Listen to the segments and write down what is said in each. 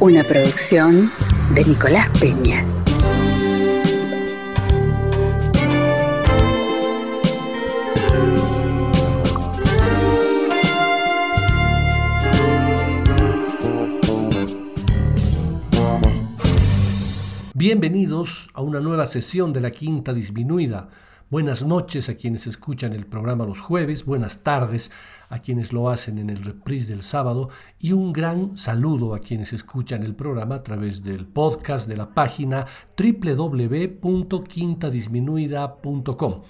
Una producción de Nicolás Peña. Bienvenidos a una nueva sesión de la Quinta Disminuida. Buenas noches a quienes escuchan el programa los jueves, buenas tardes a quienes lo hacen en el reprise del sábado y un gran saludo a quienes escuchan el programa a través del podcast de la página www.quintadisminuida.com.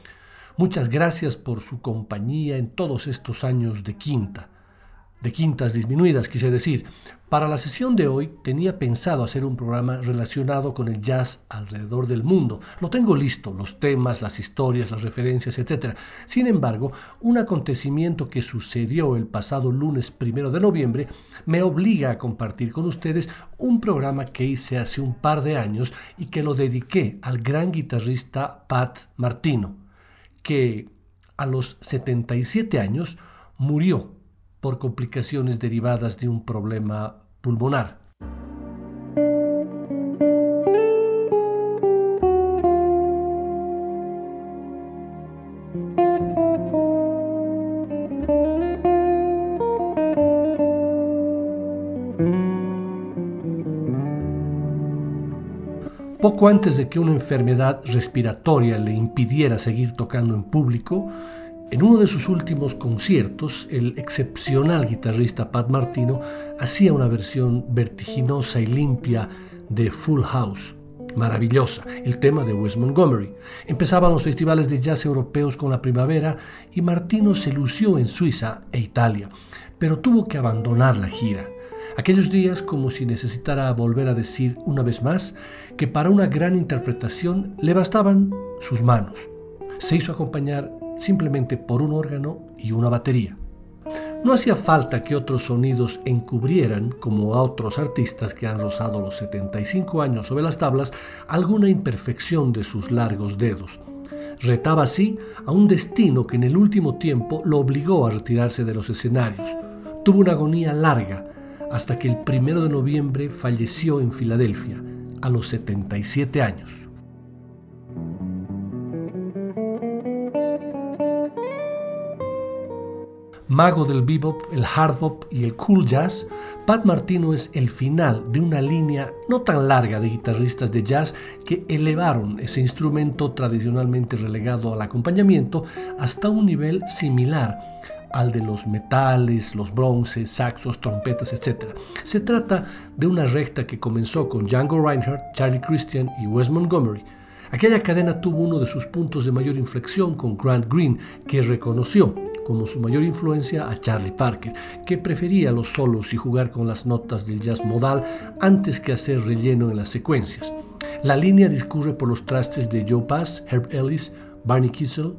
Muchas gracias por su compañía en todos estos años de Quinta de quintas disminuidas, quise decir. Para la sesión de hoy tenía pensado hacer un programa relacionado con el jazz alrededor del mundo. Lo tengo listo, los temas, las historias, las referencias, etc. Sin embargo, un acontecimiento que sucedió el pasado lunes primero de noviembre me obliga a compartir con ustedes un programa que hice hace un par de años y que lo dediqué al gran guitarrista Pat Martino, que a los 77 años murió por complicaciones derivadas de un problema pulmonar. Poco antes de que una enfermedad respiratoria le impidiera seguir tocando en público, en uno de sus últimos conciertos, el excepcional guitarrista Pat Martino hacía una versión vertiginosa y limpia de Full House, maravillosa, el tema de Wes Montgomery. Empezaban los festivales de jazz europeos con la primavera y Martino se lució en Suiza e Italia, pero tuvo que abandonar la gira. Aquellos días como si necesitara volver a decir una vez más que para una gran interpretación le bastaban sus manos. Se hizo acompañar simplemente por un órgano y una batería. No hacía falta que otros sonidos encubrieran, como a otros artistas que han rozado los 75 años sobre las tablas, alguna imperfección de sus largos dedos. Retaba así a un destino que en el último tiempo lo obligó a retirarse de los escenarios. Tuvo una agonía larga hasta que el primero de noviembre falleció en Filadelfia, a los 77 años. Mago del bebop, el hard bop y el cool jazz, Pat Martino es el final de una línea no tan larga de guitarristas de jazz que elevaron ese instrumento tradicionalmente relegado al acompañamiento hasta un nivel similar al de los metales, los bronces, saxos, trompetas, etc. Se trata de una recta que comenzó con Django Reinhardt, Charlie Christian y Wes Montgomery. Aquella cadena tuvo uno de sus puntos de mayor inflexión con Grant Green, que reconoció como su mayor influencia a Charlie Parker, que prefería los solos y jugar con las notas del jazz modal antes que hacer relleno en las secuencias. La línea discurre por los trastes de Joe Pass, Herb Ellis, Barney Kissel.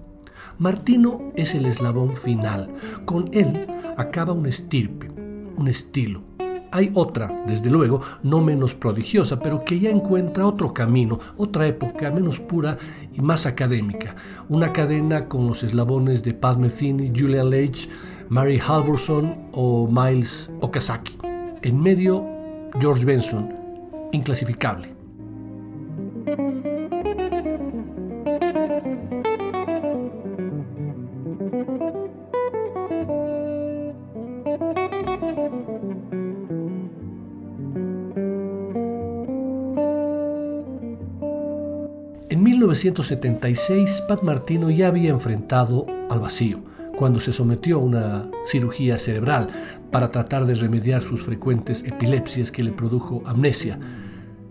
Martino es el eslabón final. Con él acaba un estirpe, un estilo, hay otra, desde luego, no menos prodigiosa, pero que ya encuentra otro camino, otra época menos pura y más académica. Una cadena con los eslabones de Pat Metheny, Julian Leitch, Mary Halvorson o Miles Okazaki. En medio, George Benson, inclasificable. 1976, Pat Martino ya había enfrentado al vacío cuando se sometió a una cirugía cerebral para tratar de remediar sus frecuentes epilepsias que le produjo amnesia.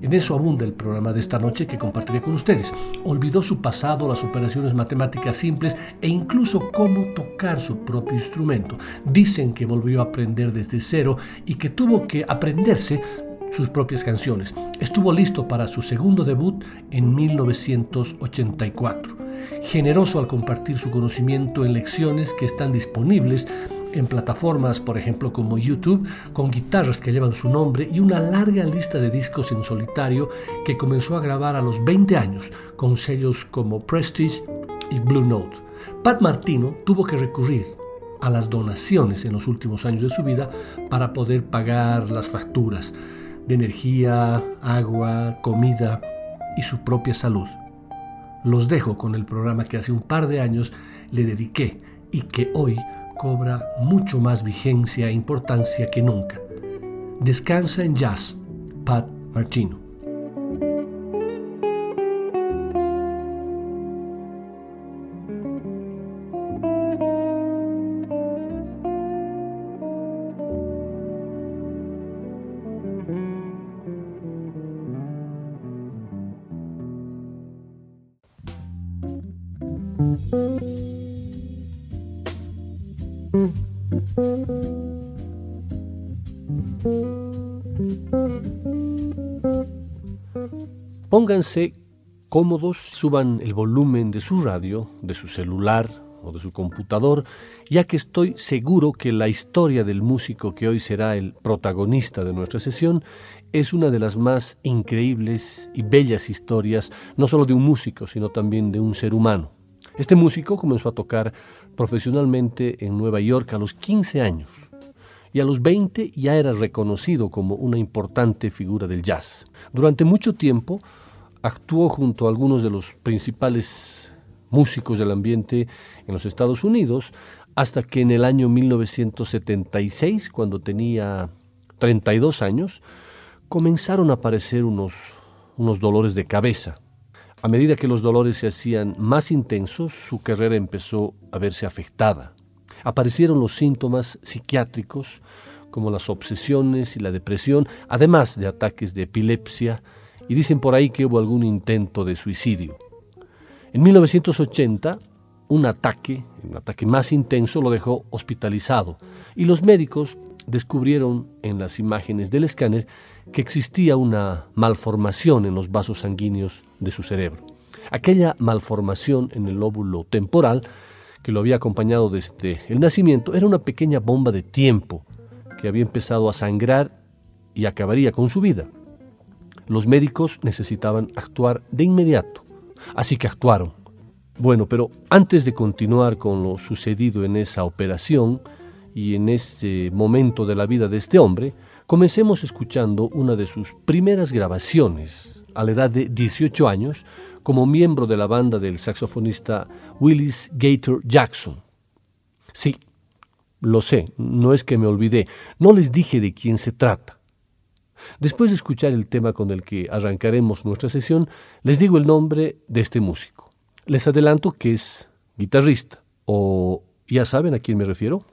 En eso abunda el programa de esta noche que compartiré con ustedes. Olvidó su pasado, las operaciones matemáticas simples e incluso cómo tocar su propio instrumento. Dicen que volvió a aprender desde cero y que tuvo que aprenderse sus propias canciones. Estuvo listo para su segundo debut en 1984. Generoso al compartir su conocimiento en lecciones que están disponibles en plataformas, por ejemplo, como YouTube, con guitarras que llevan su nombre y una larga lista de discos en solitario que comenzó a grabar a los 20 años con sellos como Prestige y Blue Note. Pat Martino tuvo que recurrir a las donaciones en los últimos años de su vida para poder pagar las facturas de energía, agua, comida y su propia salud. Los dejo con el programa que hace un par de años le dediqué y que hoy cobra mucho más vigencia e importancia que nunca. Descansa en jazz, Pat Martino. Pónganse cómodos, suban el volumen de su radio, de su celular o de su computador, ya que estoy seguro que la historia del músico que hoy será el protagonista de nuestra sesión es una de las más increíbles y bellas historias, no solo de un músico, sino también de un ser humano. Este músico comenzó a tocar profesionalmente en Nueva York a los 15 años y a los 20 ya era reconocido como una importante figura del jazz. Durante mucho tiempo actuó junto a algunos de los principales músicos del ambiente en los Estados Unidos hasta que en el año 1976, cuando tenía 32 años, comenzaron a aparecer unos, unos dolores de cabeza a medida que los dolores se hacían más intensos, su carrera empezó a verse afectada. Aparecieron los síntomas psiquiátricos, como las obsesiones y la depresión, además de ataques de epilepsia, y dicen por ahí que hubo algún intento de suicidio. En 1980, un ataque, un ataque más intenso, lo dejó hospitalizado, y los médicos descubrieron en las imágenes del escáner que existía una malformación en los vasos sanguíneos de su cerebro. Aquella malformación en el lóbulo temporal, que lo había acompañado desde el nacimiento, era una pequeña bomba de tiempo que había empezado a sangrar y acabaría con su vida. Los médicos necesitaban actuar de inmediato, así que actuaron. Bueno, pero antes de continuar con lo sucedido en esa operación y en ese momento de la vida de este hombre, Comencemos escuchando una de sus primeras grabaciones a la edad de 18 años como miembro de la banda del saxofonista Willis Gator Jackson. Sí, lo sé, no es que me olvidé, no les dije de quién se trata. Después de escuchar el tema con el que arrancaremos nuestra sesión, les digo el nombre de este músico. Les adelanto que es guitarrista, o ya saben a quién me refiero.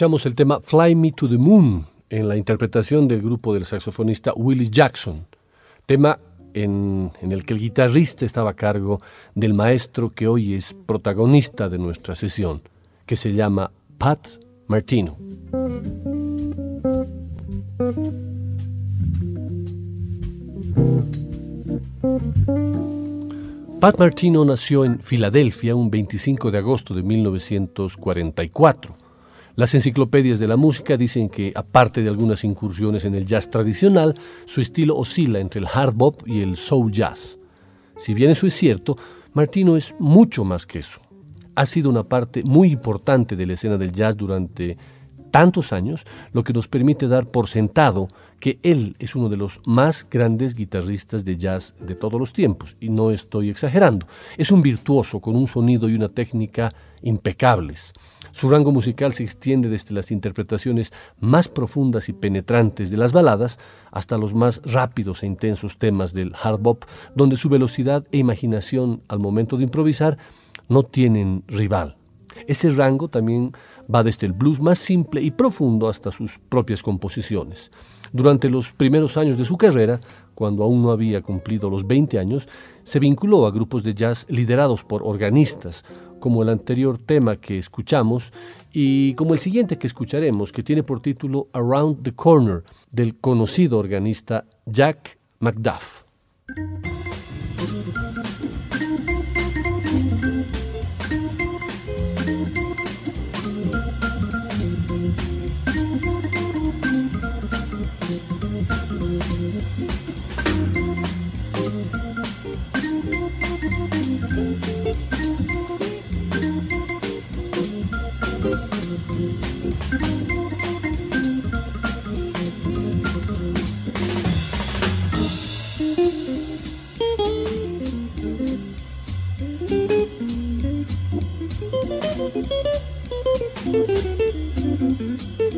Escuchamos el tema Fly Me to the Moon en la interpretación del grupo del saxofonista Willis Jackson, tema en, en, el que el guitarrista estaba a cargo del maestro que hoy es protagonista de nuestra sesión, que se llama Pat Martino. Pat Martino nació en Filadelfia un 25 de agosto de 1944. Las enciclopedias de la música dicen que, aparte de algunas incursiones en el jazz tradicional, su estilo oscila entre el hard bop y el soul jazz. Si bien eso es cierto, Martino es mucho más que eso. Ha sido una parte muy importante de la escena del jazz durante tantos años, lo que nos permite dar por sentado que él es uno de los más grandes guitarristas de jazz de todos los tiempos, y no estoy exagerando. Es un virtuoso con un sonido y una técnica impecables. Su rango musical se extiende desde las interpretaciones más profundas y penetrantes de las baladas hasta los más rápidos e intensos temas del hard bop, donde su velocidad e imaginación al momento de improvisar no tienen rival. Ese rango también va desde el blues más simple y profundo hasta sus propias composiciones. Durante los primeros años de su carrera, cuando aún no había cumplido los 20 años, se vinculó a grupos de jazz liderados por organistas, como el anterior tema que escuchamos y como el siguiente que escucharemos, que tiene por título Around the Corner, del conocido organista Jack McDuff. Thank you.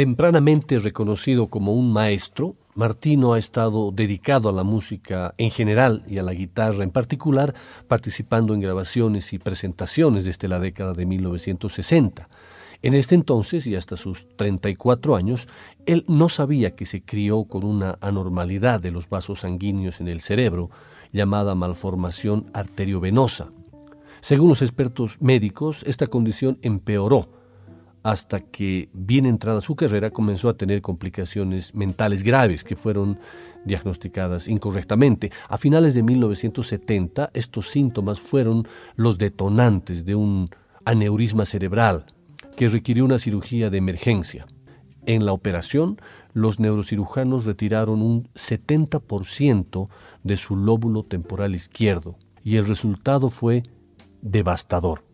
Tempranamente reconocido como un maestro, Martino ha estado dedicado a la música en general y a la guitarra en particular, participando en grabaciones y presentaciones desde la década de 1960. En este entonces y hasta sus 34 años, él no sabía que se crió con una anormalidad de los vasos sanguíneos en el cerebro, llamada malformación arteriovenosa. Según los expertos médicos, esta condición empeoró hasta que, bien entrada su carrera, comenzó a tener complicaciones mentales graves que fueron diagnosticadas incorrectamente. A finales de 1970, estos síntomas fueron los detonantes de un aneurisma cerebral que requirió una cirugía de emergencia. En la operación, los neurocirujanos retiraron un 70% de su lóbulo temporal izquierdo y el resultado fue devastador.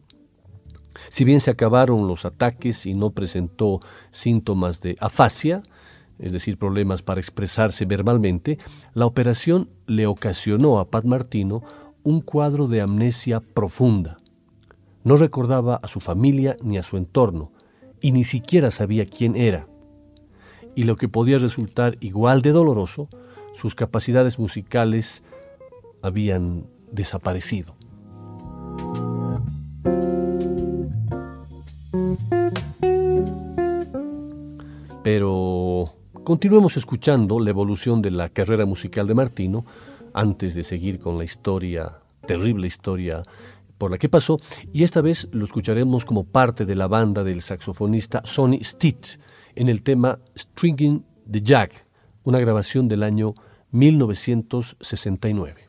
Si bien se acabaron los ataques y no presentó síntomas de afasia, es decir, problemas para expresarse verbalmente, la operación le ocasionó a Pat Martino un cuadro de amnesia profunda. No recordaba a su familia ni a su entorno, y ni siquiera sabía quién era. Y lo que podía resultar igual de doloroso, sus capacidades musicales habían desaparecido. Pero continuemos escuchando la evolución de la carrera musical de Martino antes de seguir con la historia, terrible historia por la que pasó, y esta vez lo escucharemos como parte de la banda del saxofonista Sonny Stitt en el tema Stringing the Jack, una grabación del año 1969.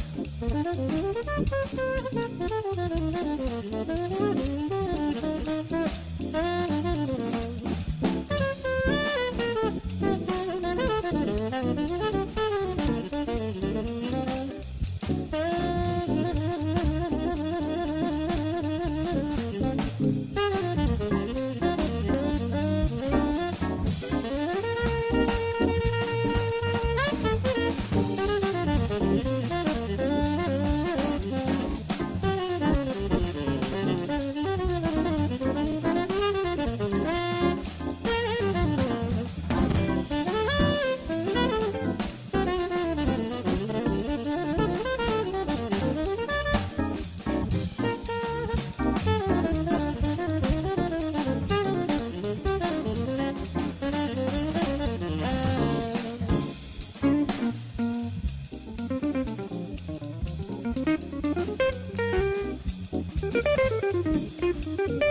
フフフフフ。Bye.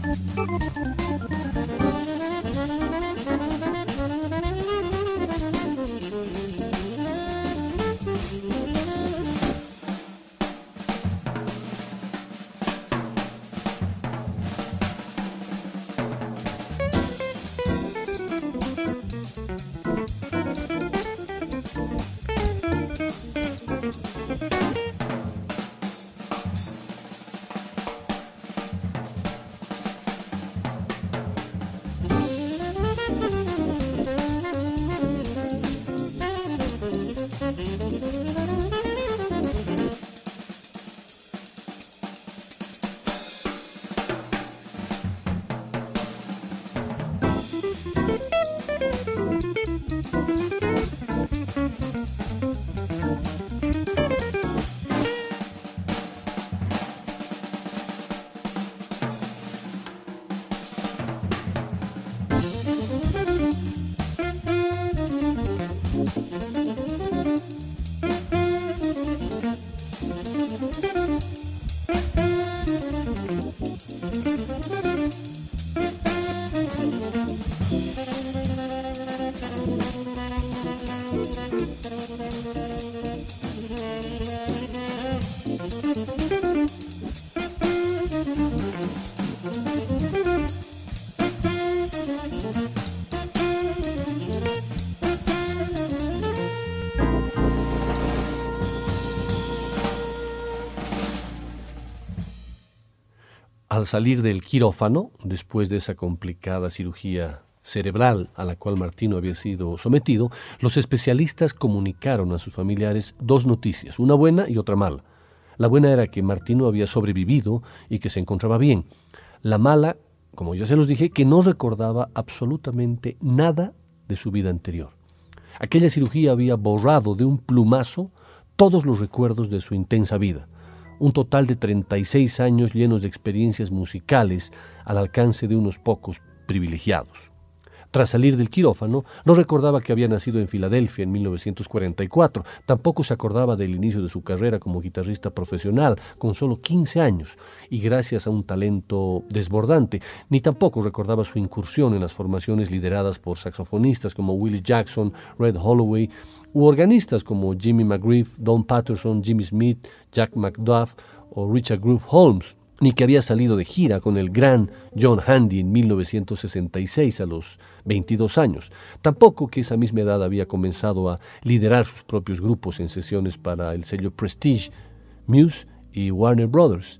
Al salir del quirófano, después de esa complicada cirugía cerebral a la cual Martino había sido sometido, los especialistas comunicaron a sus familiares dos noticias, una buena y otra mala. La buena era que Martino había sobrevivido y que se encontraba bien. La mala, como ya se los dije, que no recordaba absolutamente nada de su vida anterior. Aquella cirugía había borrado de un plumazo todos los recuerdos de su intensa vida, un total de 36 años llenos de experiencias musicales al alcance de unos pocos privilegiados. Tras salir del quirófano, no recordaba que había nacido en Filadelfia en 1944, tampoco se acordaba del inicio de su carrera como guitarrista profesional, con solo 15 años, y gracias a un talento desbordante, ni tampoco recordaba su incursión en las formaciones lideradas por saxofonistas como Willis Jackson, Red Holloway, u organistas como Jimmy McGriff, Don Patterson, Jimmy Smith, Jack McDuff o Richard Groove Holmes ni que había salido de gira con el gran John Handy en 1966 a los 22 años. Tampoco que esa misma edad había comenzado a liderar sus propios grupos en sesiones para el sello Prestige, Muse y Warner Brothers.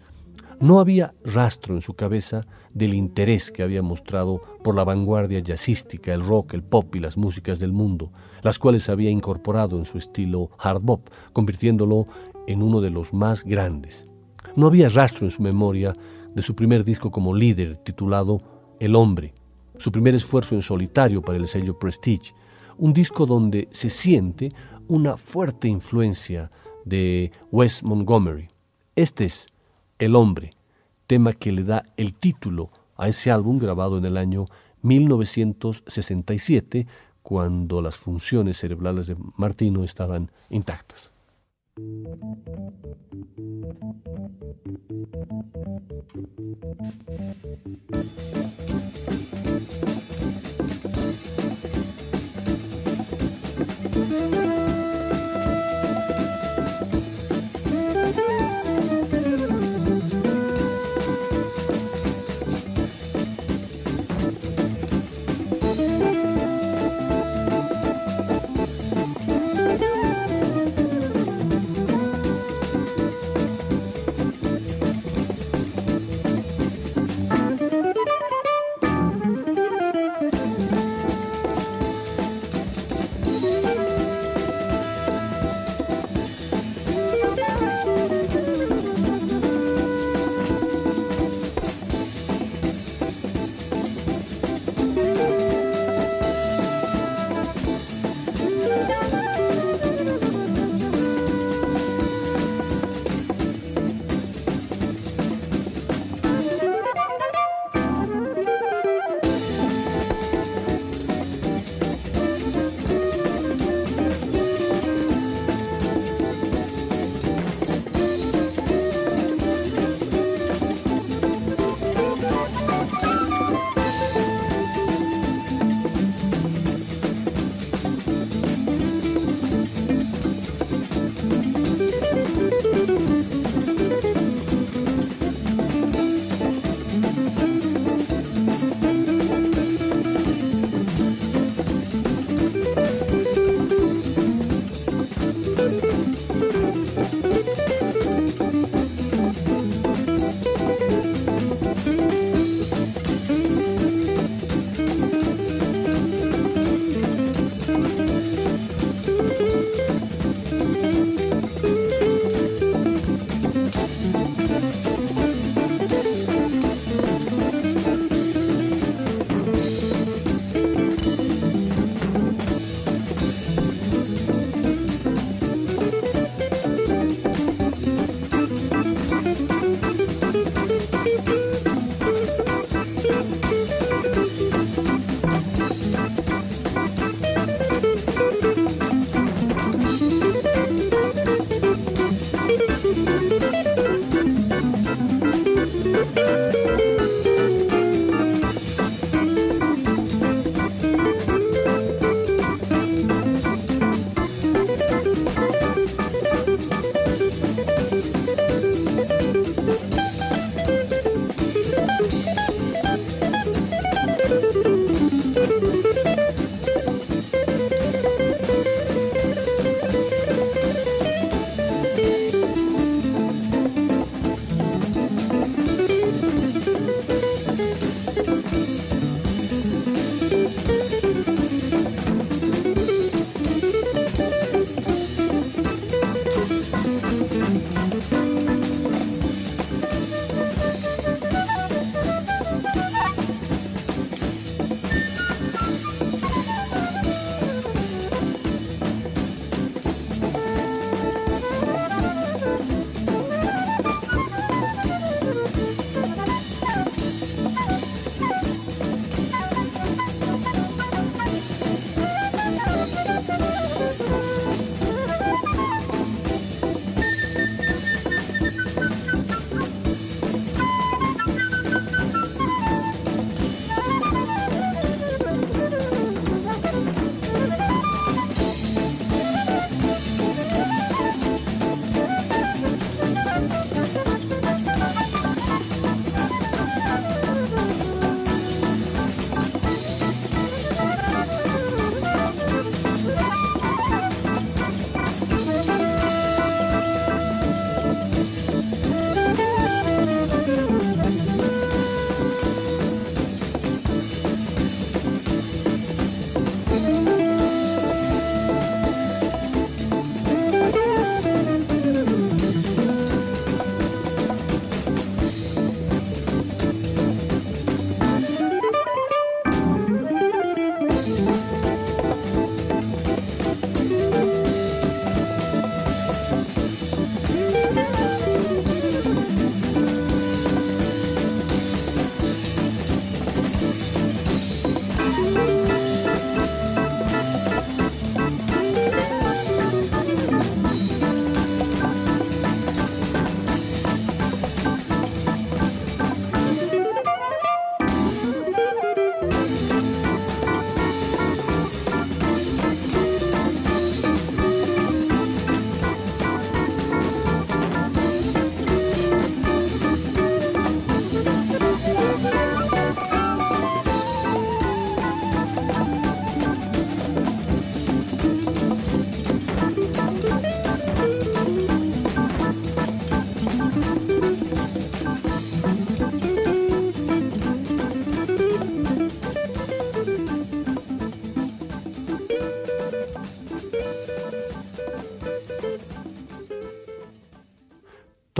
No había rastro en su cabeza del interés que había mostrado por la vanguardia jazzística, el rock, el pop y las músicas del mundo, las cuales había incorporado en su estilo hard bop, convirtiéndolo en uno de los más grandes. No había rastro en su memoria de su primer disco como líder, titulado El Hombre, su primer esfuerzo en solitario para el sello Prestige, un disco donde se siente una fuerte influencia de Wes Montgomery. Este es El Hombre, tema que le da el título a ese álbum grabado en el año 1967, cuando las funciones cerebrales de Martino estaban intactas. Thank you.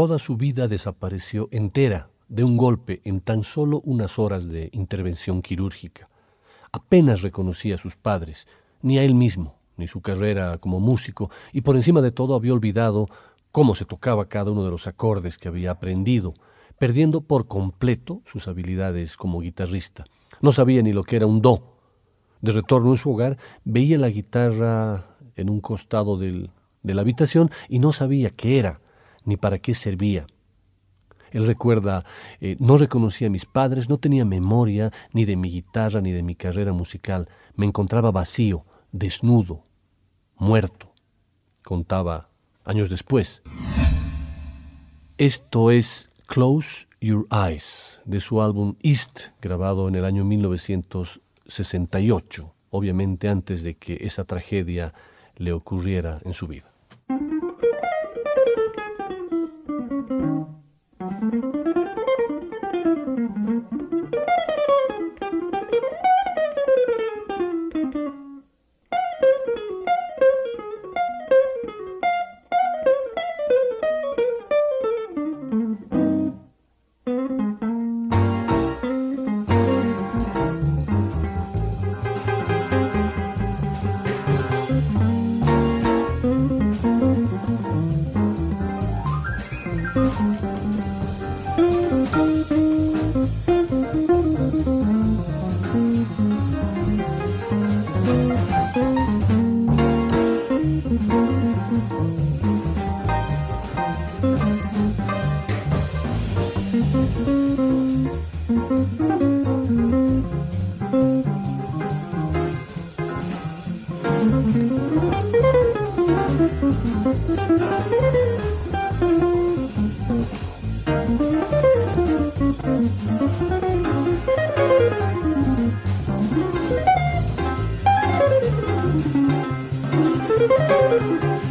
Toda su vida desapareció entera de un golpe en tan solo unas horas de intervención quirúrgica. Apenas reconocía a sus padres, ni a él mismo, ni su carrera como músico, y por encima de todo había olvidado cómo se tocaba cada uno de los acordes que había aprendido, perdiendo por completo sus habilidades como guitarrista. No sabía ni lo que era un do. De retorno en su hogar, veía la guitarra en un costado de la habitación y no sabía qué era ni para qué servía. Él recuerda, eh, no reconocía a mis padres, no tenía memoria ni de mi guitarra ni de mi carrera musical. Me encontraba vacío, desnudo, muerto, contaba años después. Esto es Close Your Eyes, de su álbum East, grabado en el año 1968, obviamente antes de que esa tragedia le ocurriera en su vida. Música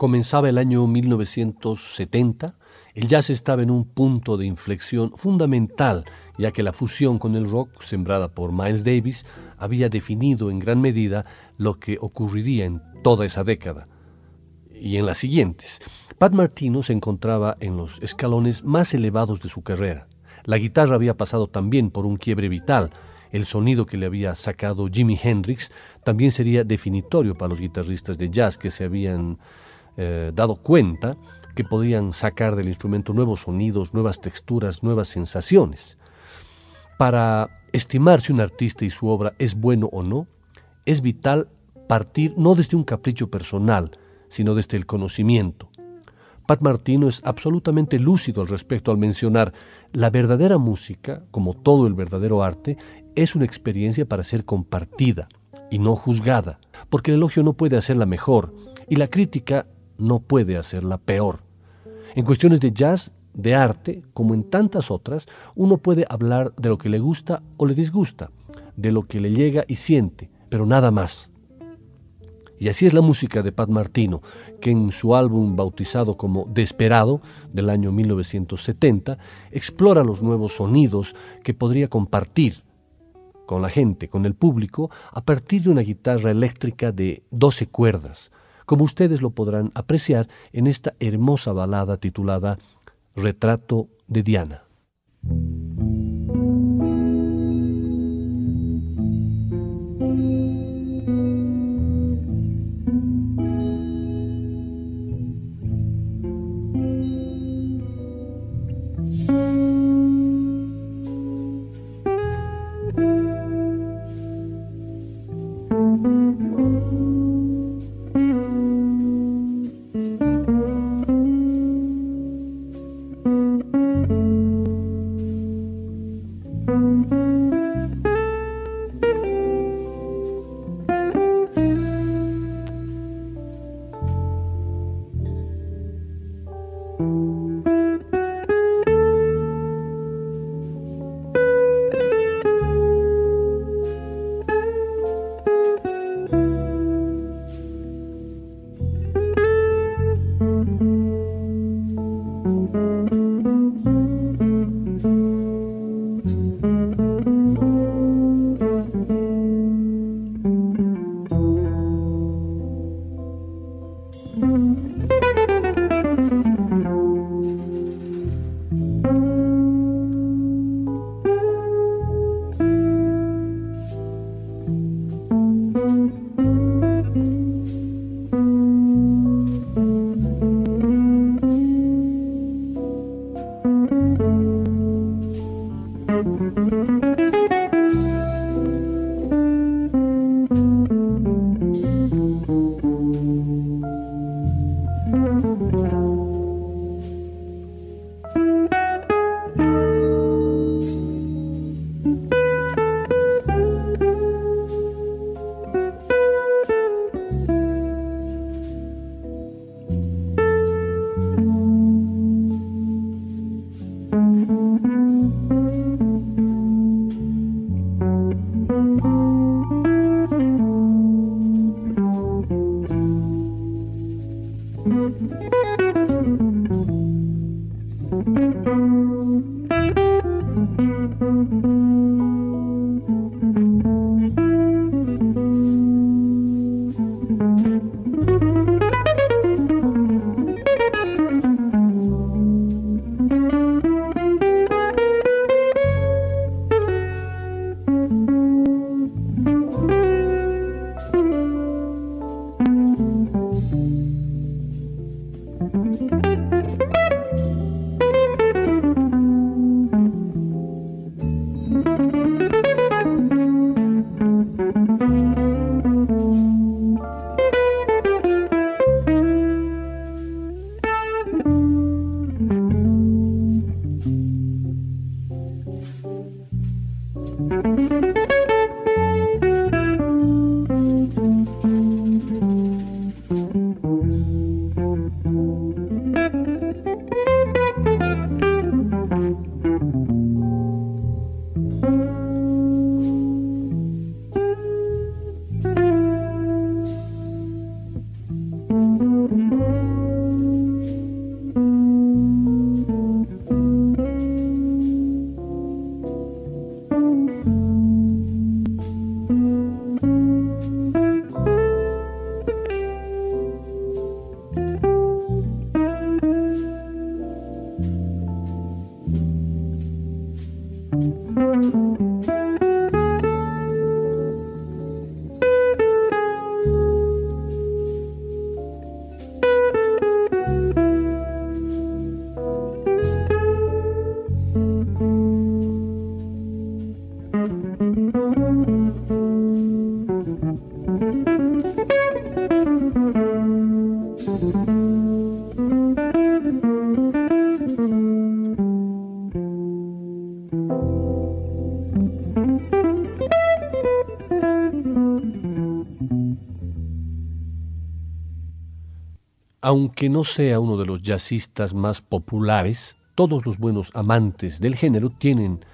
Comenzaba el año 1970, el jazz estaba en un punto de inflexión fundamental, ya que la fusión con el rock, sembrada por Miles Davis, había definido en gran medida lo que ocurriría en toda esa década y en las siguientes. Pat Martino se encontraba en los escalones más elevados de su carrera. La guitarra había pasado también por un quiebre vital. El sonido que le había sacado Jimi Hendrix también sería definitorio para los guitarristas de jazz que se habían eh, dado cuenta que podían sacar del instrumento nuevos sonidos, nuevas texturas, nuevas sensaciones. Para estimar si un artista y su obra es bueno o no, es vital partir no desde un capricho personal, sino desde el conocimiento. Pat Martino es absolutamente lúcido al respecto al mencionar la verdadera música, como todo el verdadero arte, es una experiencia para ser compartida y no juzgada, porque el elogio no puede hacerla mejor y la crítica no puede hacerla peor. En cuestiones de jazz, de arte, como en tantas otras, uno puede hablar de lo que le gusta o le disgusta, de lo que le llega y siente, pero nada más. Y así es la música de Pat Martino, que en su álbum bautizado como Desperado, del año 1970, explora los nuevos sonidos que podría compartir con la gente, con el público, a partir de una guitarra eléctrica de 12 cuerdas, como ustedes lo podrán apreciar en esta hermosa balada titulada Retrato de Diana. Aunque no sea uno de los jazzistas más populares, todos los buenos amantes del género tienen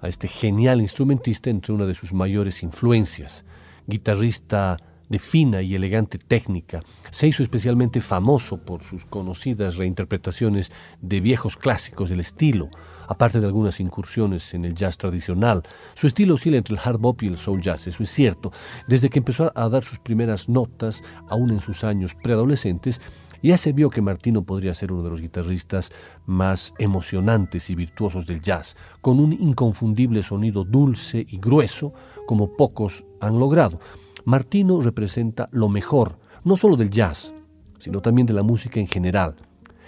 a este genial instrumentista entre una de sus mayores influencias. Guitarrista de fina y elegante técnica, se hizo especialmente famoso por sus conocidas reinterpretaciones de viejos clásicos del estilo, aparte de algunas incursiones en el jazz tradicional. Su estilo oscila entre el hard bop y el soul jazz, eso es cierto. Desde que empezó a dar sus primeras notas, aún en sus años preadolescentes, ya se vio que Martino podría ser uno de los guitarristas más emocionantes y virtuosos del jazz, con un inconfundible sonido dulce y grueso como pocos han logrado. Martino representa lo mejor, no solo del jazz, sino también de la música en general.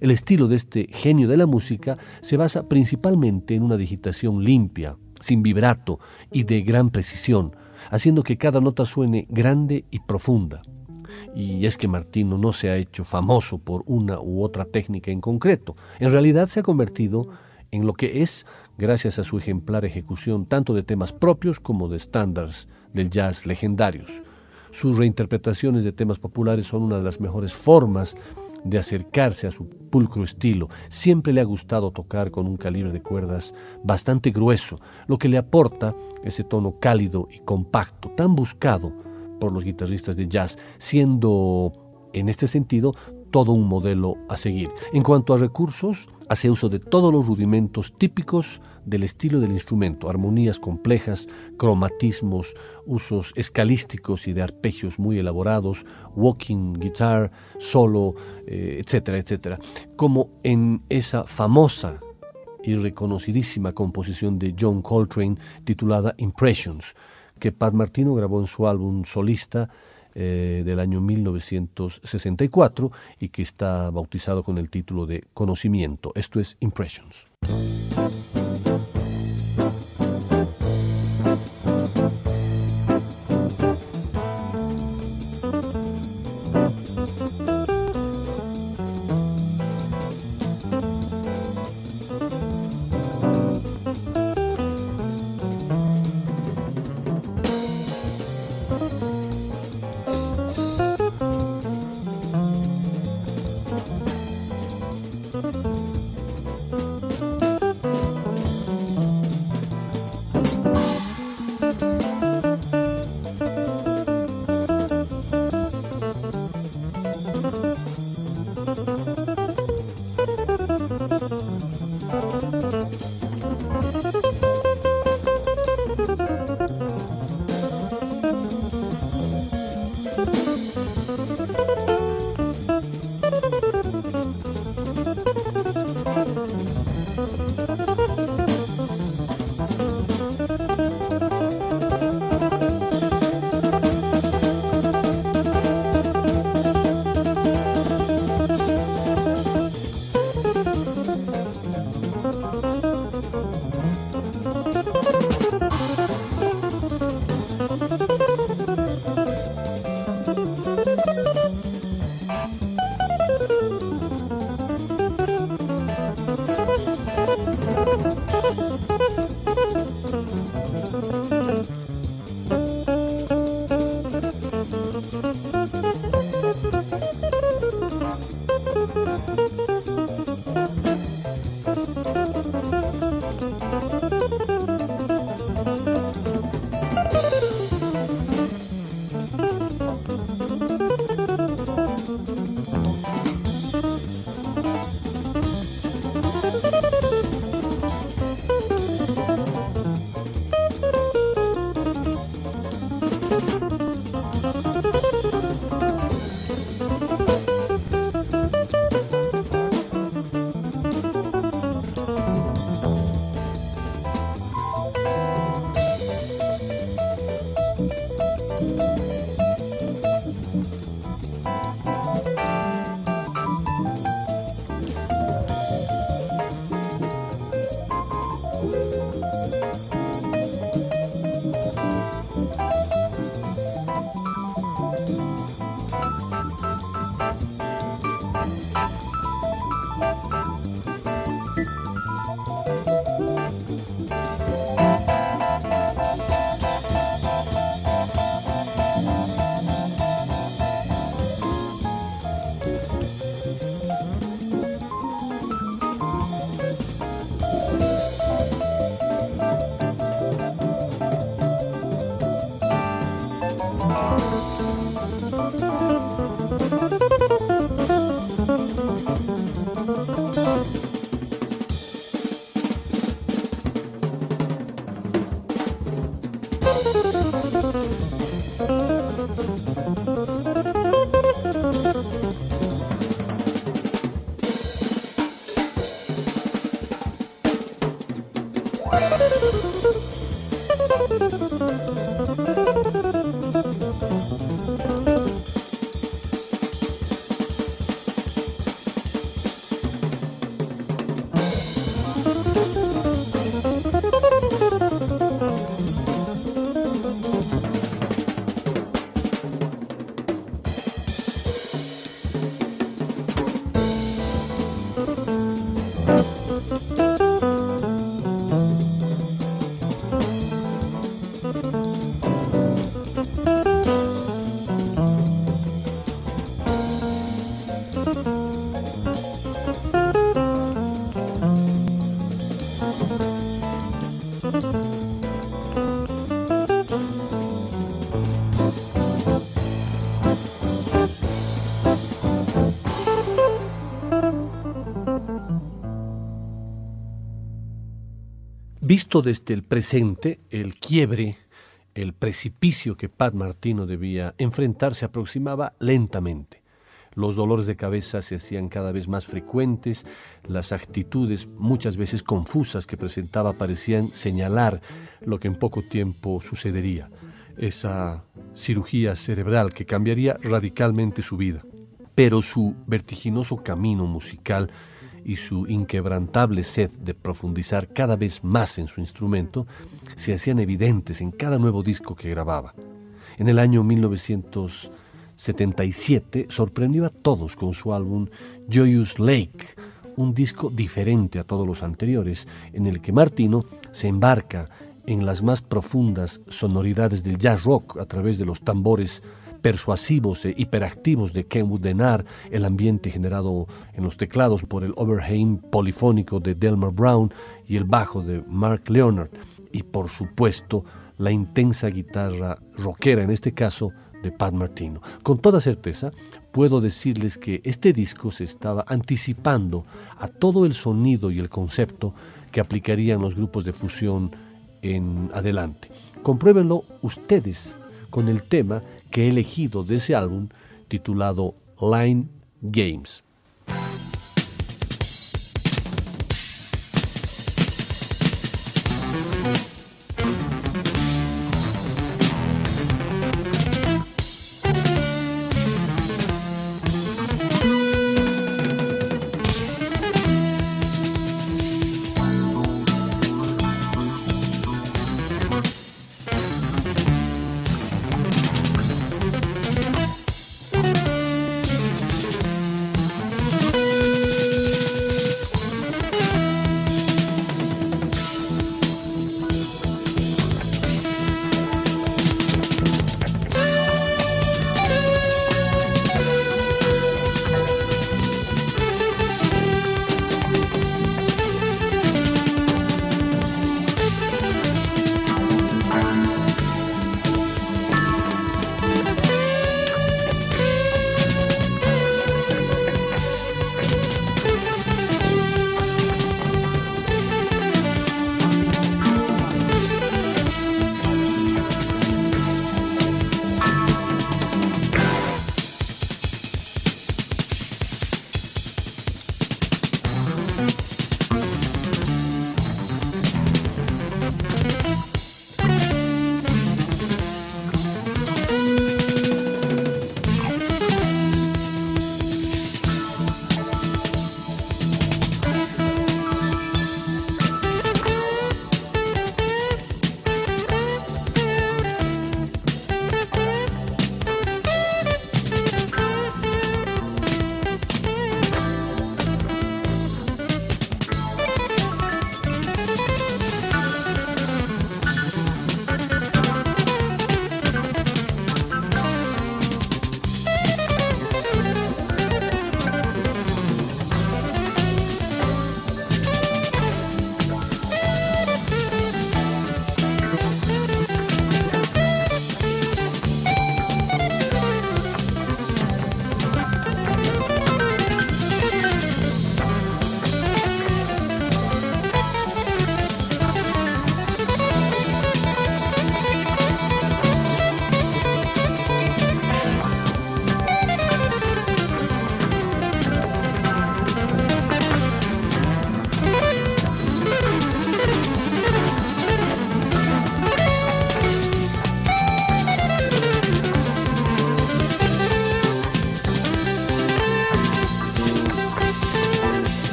El estilo de este genio de la música se basa principalmente en una digitación limpia, sin vibrato y de gran precisión, haciendo que cada nota suene grande y profunda. Y es que Martino no se ha hecho famoso por una u otra técnica en concreto. En realidad se ha convertido en lo que es gracias a su ejemplar ejecución tanto de temas propios como de estándares del jazz legendarios. Sus reinterpretaciones de temas populares son una de las mejores formas de acercarse a su pulcro estilo. Siempre le ha gustado tocar con un calibre de cuerdas bastante grueso, lo que le aporta ese tono cálido y compacto, tan buscado los guitarristas de jazz, siendo en este sentido todo un modelo a seguir. En cuanto a recursos, hace uso de todos los rudimentos típicos del estilo del instrumento, armonías complejas, cromatismos, usos escalísticos y de arpegios muy elaborados, walking guitar, solo, eh, etcétera, etcétera. Como en esa famosa y reconocidísima composición de John Coltrane titulada Impressions, que Pat Martino grabó en su álbum solista eh, del año 1964 y que está bautizado con el título de Conocimiento. Esto es Impressions. Música Visto desde el presente, el quiebre, el precipicio que Pat Martino debía enfrentar se aproximaba lentamente. Los dolores de cabeza se hacían cada vez más frecuentes, las actitudes muchas veces confusas que presentaba parecían señalar lo que en poco tiempo sucedería, esa cirugía cerebral que cambiaría radicalmente su vida. Pero su vertiginoso camino musical y su inquebrantable sed de profundizar cada vez más en su instrumento se hacían evidentes en cada nuevo disco que grababa. En el año 1977 sorprendió a todos con su álbum Joyous Lake, un disco diferente a todos los anteriores, en el que Martino se embarca en las más profundas sonoridades del jazz rock a través de los tambores persuasivos e hiperactivos de Kenwood Denard, el ambiente generado en los teclados por el overheim polifónico de Delmar Brown y el bajo de Mark Leonard, y por supuesto la intensa guitarra rockera, en este caso de Pat Martino. Con toda certeza, puedo decirles que este disco se estaba anticipando a todo el sonido y el concepto que aplicarían los grupos de fusión en adelante. Compruébenlo ustedes con el tema que he elegido de ese álbum titulado Line Games.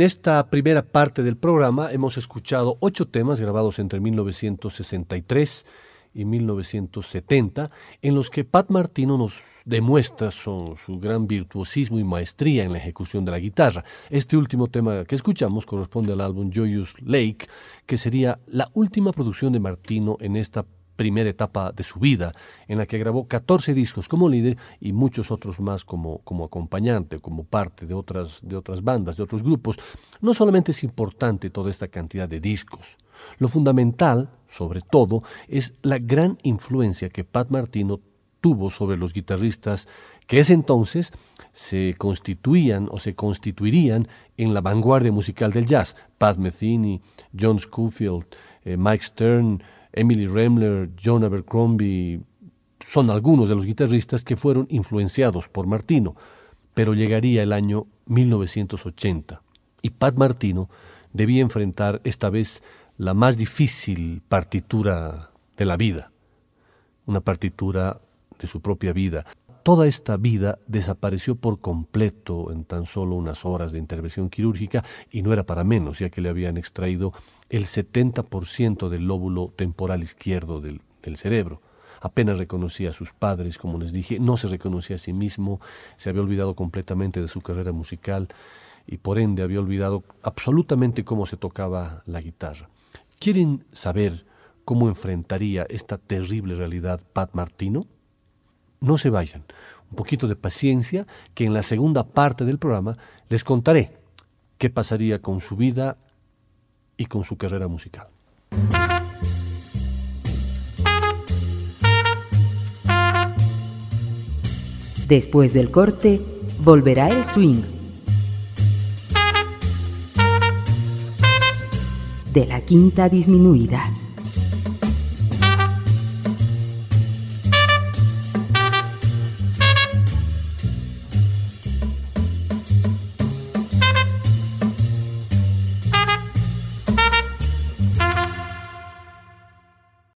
En esta primera parte del programa hemos escuchado ocho temas grabados entre 1963 y 1970, en los que Pat Martino nos demuestra su, su, gran virtuosismo y maestría en la ejecución de la guitarra. Este último tema que escuchamos corresponde al álbum Joyous Lake, que sería la última producción de Martino en esta primera etapa de su vida, en la que grabó 14 discos como líder y muchos otros más como, como acompañante, como parte de otras, de otras bandas, de otros grupos. No solamente es importante toda esta cantidad de discos, lo fundamental, sobre todo, es la gran influencia que Pat Martino tuvo sobre los guitarristas que ese entonces se constituían o se constituirían en la vanguardia musical del jazz. Pat Metheny, John Schofield, eh, Mike Stern, Emily Remler, John Abercrombie, son algunos de los guitarristas que fueron influenciados por Martino, pero llegaría el año 1980 y Pat Martino debía enfrentar esta vez la más difícil partitura de la vida, una partitura de su propia vida. Toda esta vida desapareció por completo en tan solo unas horas de intervención quirúrgica y no era para menos, ya que le habían extraído el 70% del lóbulo temporal izquierdo del, cerebro. Apenas reconocía a sus padres, como les dije, no se reconocía a sí mismo, se había olvidado completamente de su carrera musical y por ende había olvidado absolutamente cómo se tocaba la guitarra. ¿Quieren saber cómo enfrentaría esta terrible realidad Pat Martino? No se vayan, un poquito de paciencia, que en la segunda parte del programa les contaré qué pasaría con su vida y con su carrera musical. Después del corte, volverá el swing. De la quinta disminuida.